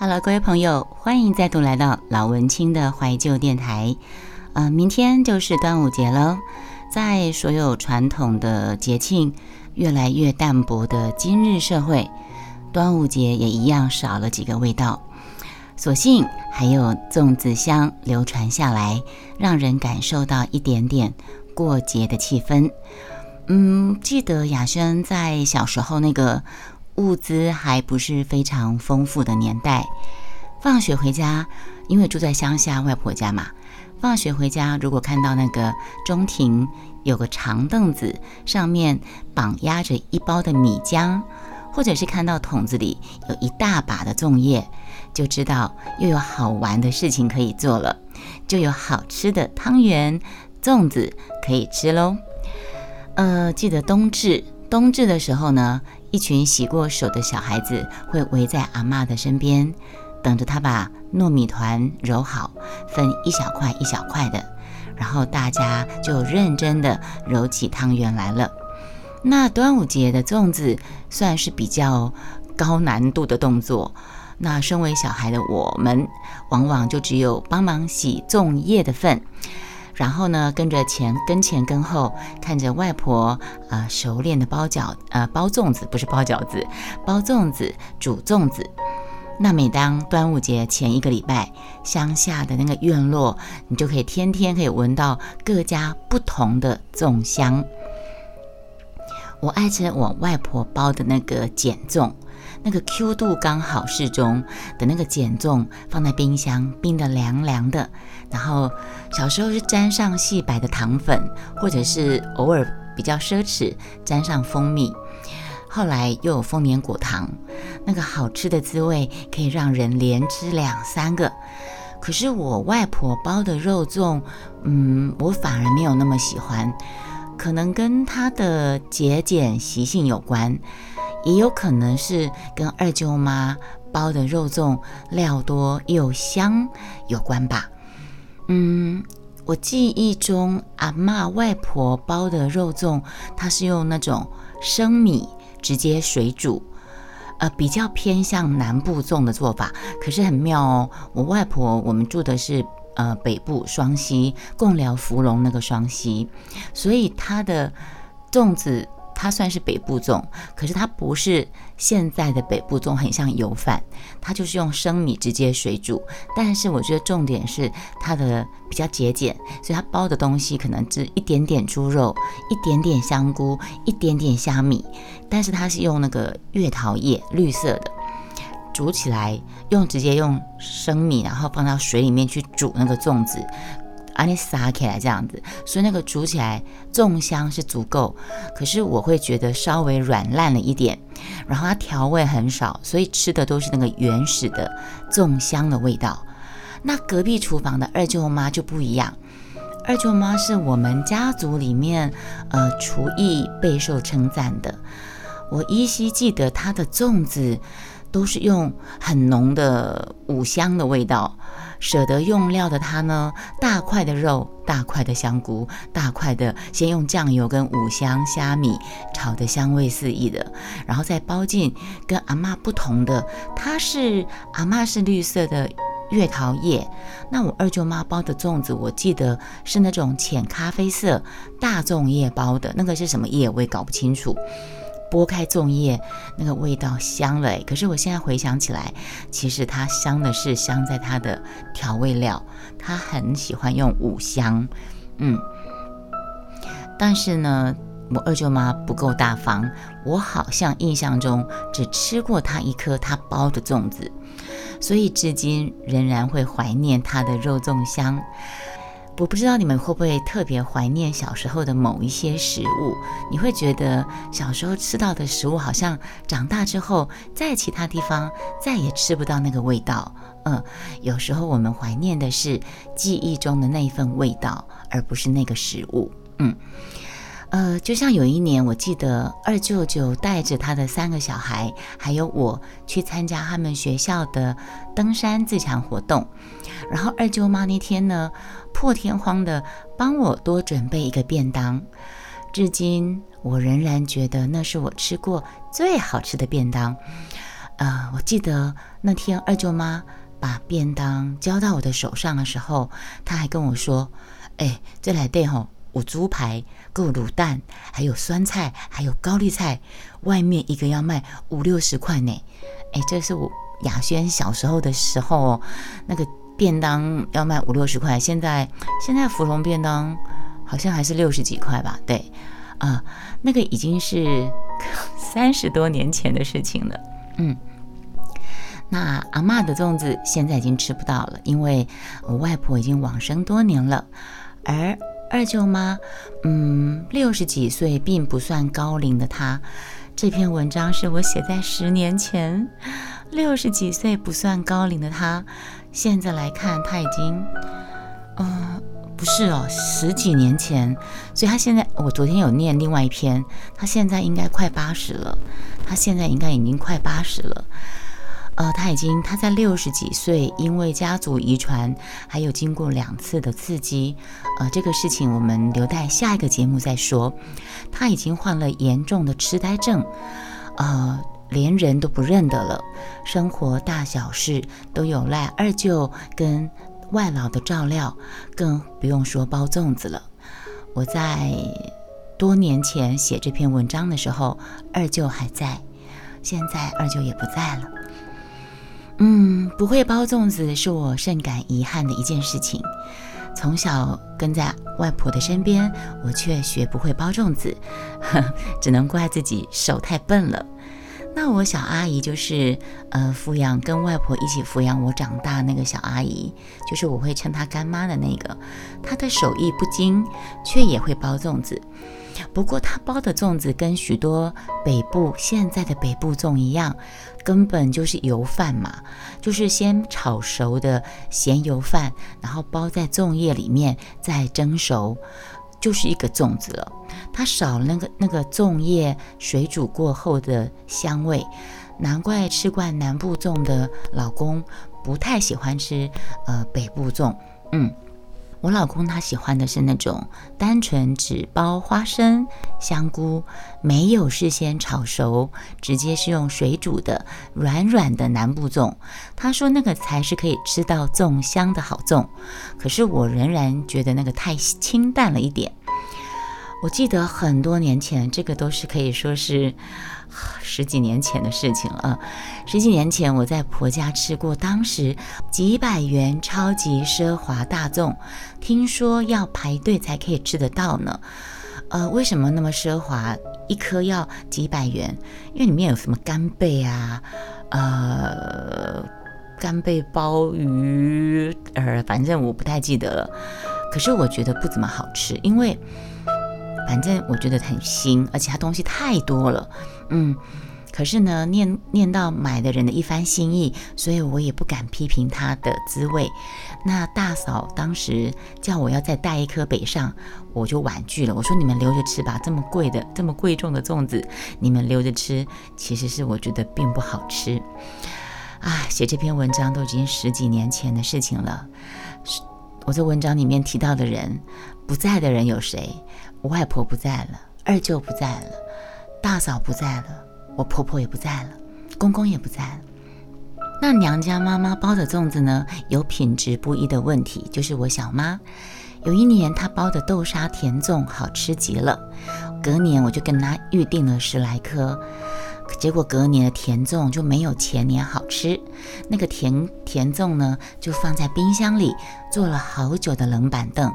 好了各位朋友，欢迎再度来到老文青的怀旧电台。呃，明天就是端午节了，在所有传统的节庆越来越淡薄的今日社会，端午节也一样少了几个味道。所幸还有粽子香流传下来，让人感受到一点点过节的气氛。嗯，记得雅轩在小时候那个。物资还不是非常丰富的年代，放学回家，因为住在乡下外婆家嘛。放学回家，如果看到那个中庭有个长凳子，上面绑压着一包的米浆，或者是看到桶子里有一大把的粽叶，就知道又有好玩的事情可以做了，就有好吃的汤圆、粽子可以吃喽。呃，记得冬至，冬至的时候呢。一群洗过手的小孩子会围在阿妈的身边，等着她把糯米团揉好，分一小块一小块的，然后大家就认真的揉起汤圆来了。那端午节的粽子算是比较高难度的动作，那身为小孩的我们，往往就只有帮忙洗粽叶的份。然后呢，跟着前跟前跟后，看着外婆啊熟练的包饺呃包粽子，不是包饺子，包粽子煮粽子。那每当端午节前一个礼拜，乡下的那个院落，你就可以天天可以闻到各家不同的粽香。我爱吃我外婆包的那个碱粽。那个 Q 度刚好适中的那个碱粽放在冰箱冰的凉凉的，然后小时候是沾上细白的糖粉，或者是偶尔比较奢侈沾上蜂蜜，后来又有丰年果糖，那个好吃的滋味可以让人连吃两三个。可是我外婆包的肉粽，嗯，我反而没有那么喜欢，可能跟她的节俭习性有关。也有可能是跟二舅妈包的肉粽料多又香有关吧。嗯，我记忆中阿妈外婆包的肉粽，它是用那种生米直接水煮，呃，比较偏向南部粽的做法。可是很妙哦，我外婆我们住的是呃北部双溪贡寮芙蓉那个双溪，所以它的粽子。它算是北部粽，可是它不是现在的北部粽，很像油饭，它就是用生米直接水煮。但是我觉得重点是它的比较节俭，所以它包的东西可能只一点点猪肉，一点点香菇，一点点虾米。但是它是用那个月桃叶，绿色的，煮起来用直接用生米，然后放到水里面去煮那个粽子。把你撒起来这样子，所以那个煮起来粽香是足够，可是我会觉得稍微软烂了一点，然后它调味很少，所以吃的都是那个原始的粽香的味道。那隔壁厨房的二舅妈就不一样，二舅妈是我们家族里面呃厨艺备受称赞的，我依稀记得她的粽子都是用很浓的五香的味道。舍得用料的他呢，大块的肉，大块的香菇，大块的先用酱油跟五香虾米炒的香味四溢的，然后再包进跟阿妈不同的，它是阿妈是绿色的月桃叶，那我二舅妈包的粽子，我记得是那种浅咖啡色大粽叶包的，那个是什么叶我也搞不清楚。剥开粽叶，那个味道香了。可是我现在回想起来，其实它香的是香在它的调味料，它很喜欢用五香，嗯。但是呢，我二舅妈不够大方，我好像印象中只吃过她一颗她包的粽子，所以至今仍然会怀念她的肉粽香。我不知道你们会不会特别怀念小时候的某一些食物？你会觉得小时候吃到的食物，好像长大之后在其他地方再也吃不到那个味道。嗯，有时候我们怀念的是记忆中的那一份味道，而不是那个食物。嗯。呃，就像有一年，我记得二舅舅带着他的三个小孩，还有我去参加他们学校的登山自强活动，然后二舅妈那天呢，破天荒的帮我多准备一个便当，至今我仍然觉得那是我吃过最好吃的便当。呃，我记得那天二舅妈把便当交到我的手上的时候，她还跟我说：“哎，这来对吼，有猪排，够卤蛋，还有酸菜，还有高丽菜，外面一个要卖五六十块呢。”哎，这是我雅轩小时候的时候，那个便当要卖五六十块，现在现在芙蓉便当好像还是六十几块吧？对，啊，那个已经是 三十多年前的事情了，嗯。那阿妈的粽子现在已经吃不到了，因为我外婆已经往生多年了。而二舅妈，嗯，六十几岁并不算高龄的她，这篇文章是我写在十年前。六十几岁不算高龄的她，现在来看，她已经，嗯，不是哦，十几年前。所以她现在，我昨天有念另外一篇，她现在应该快八十了。她现在应该已经快八十了。呃，他已经他在六十几岁，因为家族遗传，还有经过两次的刺激，呃，这个事情我们留待下一个节目再说。他已经患了严重的痴呆症，呃，连人都不认得了，生活大小事都有赖二舅跟外老的照料，更不用说包粽子了。我在多年前写这篇文章的时候，二舅还在，现在二舅也不在了。嗯，不会包粽子是我甚感遗憾的一件事情。从小跟在外婆的身边，我却学不会包粽子，只能怪自己手太笨了。那我小阿姨就是呃抚养跟外婆一起抚养我长大那个小阿姨，就是我会称她干妈的那个。她的手艺不精，却也会包粽子。不过她包的粽子跟许多北部现在的北部粽一样。根本就是油饭嘛，就是先炒熟的咸油饭，然后包在粽叶里面，再蒸熟，就是一个粽子了。它少了那个那个粽叶水煮过后的香味，难怪吃惯南部粽的老公不太喜欢吃呃北部粽。嗯。我老公他喜欢的是那种单纯只包花生、香菇，没有事先炒熟，直接是用水煮的软软的南部粽。他说那个才是可以吃到粽香的好粽。可是我仍然觉得那个太清淡了一点。我记得很多年前，这个都是可以说是。十几年前的事情了。十几年前，我在婆家吃过当时几百元超级奢华大粽，听说要排队才可以吃得到呢。呃，为什么那么奢华？一颗要几百元？因为里面有什么干贝啊，呃，干贝鲍鱼，呃，反正我不太记得了。可是我觉得不怎么好吃，因为。反正我觉得很新，而且它东西太多了，嗯，可是呢，念念到买的人的一番心意，所以我也不敢批评它的滋味。那大嫂当时叫我要再带一颗北上，我就婉拒了。我说你们留着吃吧，这么贵的、这么贵重的粽子，你们留着吃，其实是我觉得并不好吃。啊，写这篇文章都已经十几年前的事情了。我在文章里面提到的人，不在的人有谁？我外婆不在了，二舅不在了，大嫂不在了，我婆婆也不在了，公公也不在了。那娘家妈妈包的粽子呢，有品质不一的问题。就是我小妈，有一年她包的豆沙甜粽好吃极了，隔年我就跟她预定了十来颗，结果隔年的甜粽就没有前年好吃。那个甜甜粽呢，就放在冰箱里做了好久的冷板凳。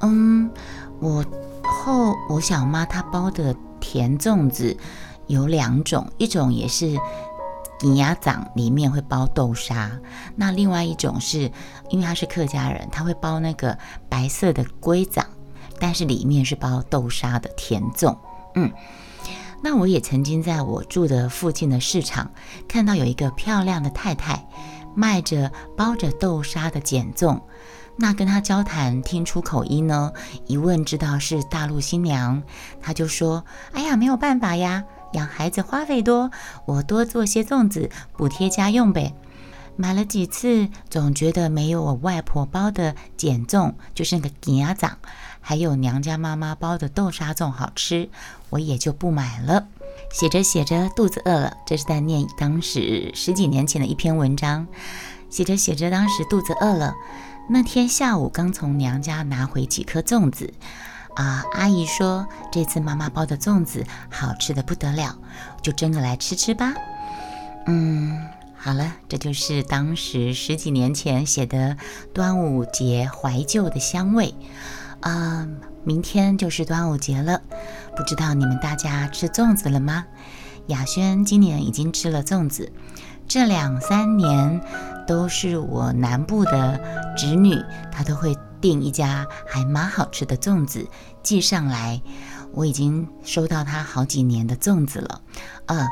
嗯，我。后我小妈她包的甜粽子有两种，一种也是银牙掌里面会包豆沙，那另外一种是因为她是客家人，她会包那个白色的龟掌，但是里面是包豆沙的甜粽。嗯，那我也曾经在我住的附近的市场看到有一个漂亮的太太卖着包着豆沙的碱粽。那跟他交谈，听出口音呢，一问知道是大陆新娘，他就说：“哎呀，没有办法呀，养孩子花费多，我多做些粽子补贴家用呗。”买了几次，总觉得没有我外婆包的碱粽，就是那个鸭掌，还有娘家妈妈包的豆沙粽好吃，我也就不买了。写着写着肚子饿了，这是在念当时十几年前的一篇文章。写着写着，当时肚子饿了，那天下午刚从娘家拿回几颗粽子，啊，阿姨说这次妈妈包的粽子好吃的不得了，就蒸个来吃吃吧。嗯，好了，这就是当时十几年前写的端午节怀旧的香味。啊，明天就是端午节了，不知道你们大家吃粽子了吗？雅轩今年已经吃了粽子，这两三年都是我南部的侄女，她都会订一家还蛮好吃的粽子寄上来。我已经收到她好几年的粽子了，呃，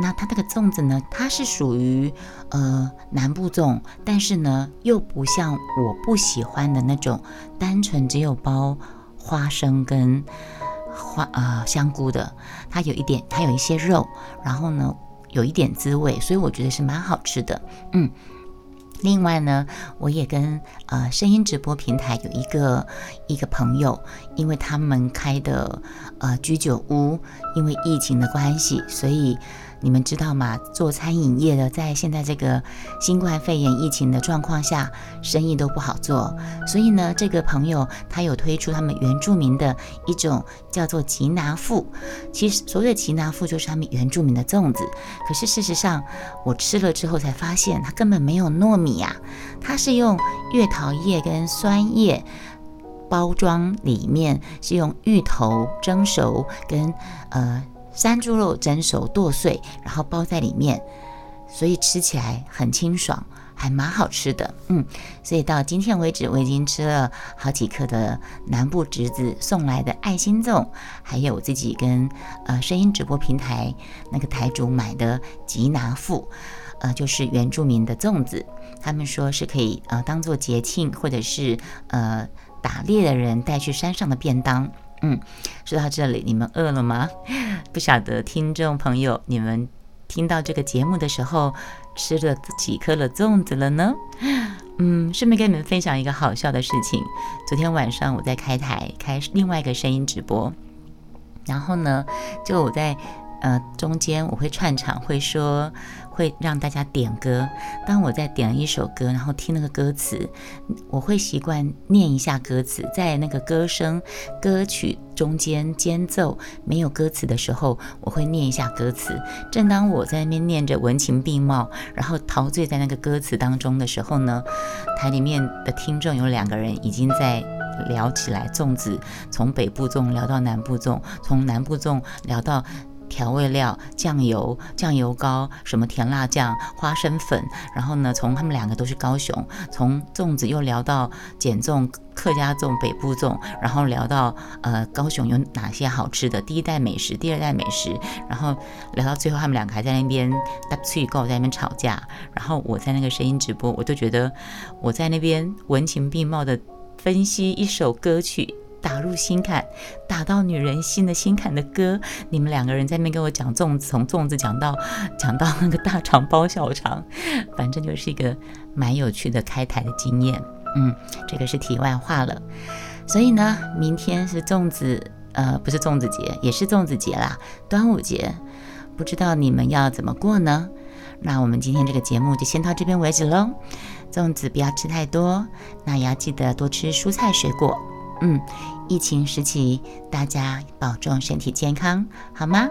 那他这个粽子呢，它是属于呃南部粽，但是呢又不像我不喜欢的那种单纯只有包花生跟花呃香菇的，它有一点，它有一些肉，然后呢有一点滋味，所以我觉得是蛮好吃的，嗯。另外呢，我也跟呃声音直播平台有一个一个朋友，因为他们开的呃居酒屋，因为疫情的关系，所以。你们知道吗？做餐饮业的，在现在这个新冠肺炎疫情的状况下，生意都不好做。所以呢，这个朋友他有推出他们原住民的一种叫做吉拿富。其实所谓的吉拿富就是他们原住民的粽子。可是事实上，我吃了之后才发现，它根本没有糯米呀，它是用月桃叶跟酸叶包装，里面是用芋头蒸熟跟呃。山猪肉蒸熟剁碎，然后包在里面，所以吃起来很清爽，还蛮好吃的。嗯，所以到今天为止，我已经吃了好几颗的南部侄子送来的爱心粽，还有自己跟呃声音直播平台那个台主买的吉拿富，呃，就是原住民的粽子，他们说是可以呃当做节庆或者是呃打猎的人带去山上的便当。嗯，说到这里，你们饿了吗？不晓得听众朋友，你们听到这个节目的时候吃了几颗了粽子了呢？嗯，顺便跟你们分享一个好笑的事情。昨天晚上我在开台开另外一个声音直播，然后呢，就我在呃中间我会串场，会说。会让大家点歌。当我在点一首歌，然后听那个歌词，我会习惯念一下歌词。在那个歌声、歌曲中间间奏没有歌词的时候，我会念一下歌词。正当我在那边念着文情并茂，然后陶醉在那个歌词当中的时候呢，台里面的听众有两个人已经在聊起来粽子，从北部粽聊到南部粽，从南部粽聊到。调味料、酱油、酱油膏、什么甜辣酱、花生粉，然后呢，从他们两个都是高雄，从粽子又聊到碱粽、客家粽、北部粽，然后聊到呃高雄有哪些好吃的第一代美食、第二代美食，然后聊到最后，他们两个还在那边大嘴告在那边吵架，然后我在那个声音直播，我都觉得我在那边文情并茂的分析一首歌曲。打入心坎，打到女人心的心坎的歌，你们两个人在那边给我讲粽子，从粽子讲到讲到那个大肠包小肠，反正就是一个蛮有趣的开台的经验。嗯，这个是题外话了。所以呢，明天是粽子，呃，不是粽子节，也是粽子节啦，端午节。不知道你们要怎么过呢？那我们今天这个节目就先到这边为止喽。粽子不要吃太多，那也要记得多吃蔬菜水果。嗯，疫情时期，大家保重身体健康，好吗？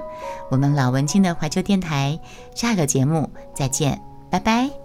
我们老文青的怀旧电台，下个节目再见，拜拜。